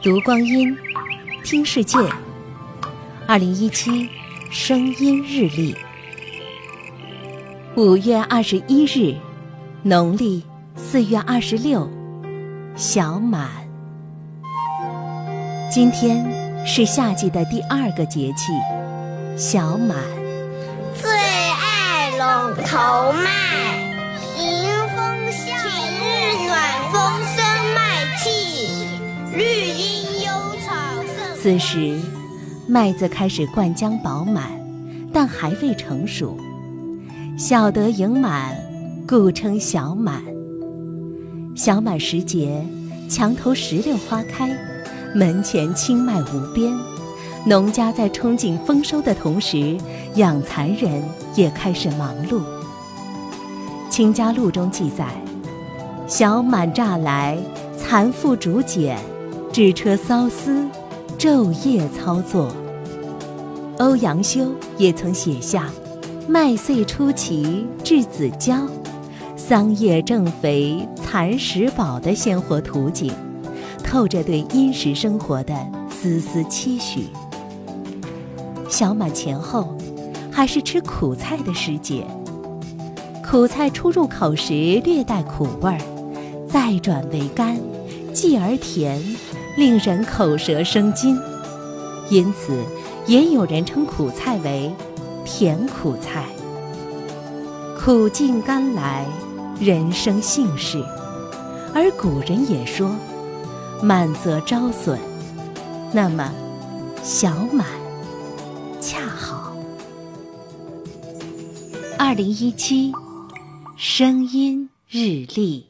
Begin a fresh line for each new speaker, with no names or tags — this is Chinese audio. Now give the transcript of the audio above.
读光阴，听世界。二零一七声音日历，五月二十一日，农历四月二十六，小满。今天是夏季的第二个节气，小满。
最爱陇头麦，
此时，麦子开始灌浆饱满，但还未成熟。小得盈满，故称小满。小满时节，墙头石榴花开，门前青麦无边。农家在憧憬丰收的同时，养蚕人也开始忙碌。《清家录》中记载：“小满乍来，蚕妇竹简，织车缫丝，昼夜操作。”欧阳修也曾写下“麦穗初齐稚子娇，桑叶正肥蚕食饱”的鲜活图景，透着对殷实生活的丝丝期许。小满前后，还是吃苦菜的时节。苦菜初入口时略带苦味儿，再转为甘，继而甜，令人口舌生津。因此，也有人称苦菜为“甜苦菜”。苦尽甘来，人生幸事。而古人也说：“满则招损。”那么，小满。恰好。二零一七，声音日历。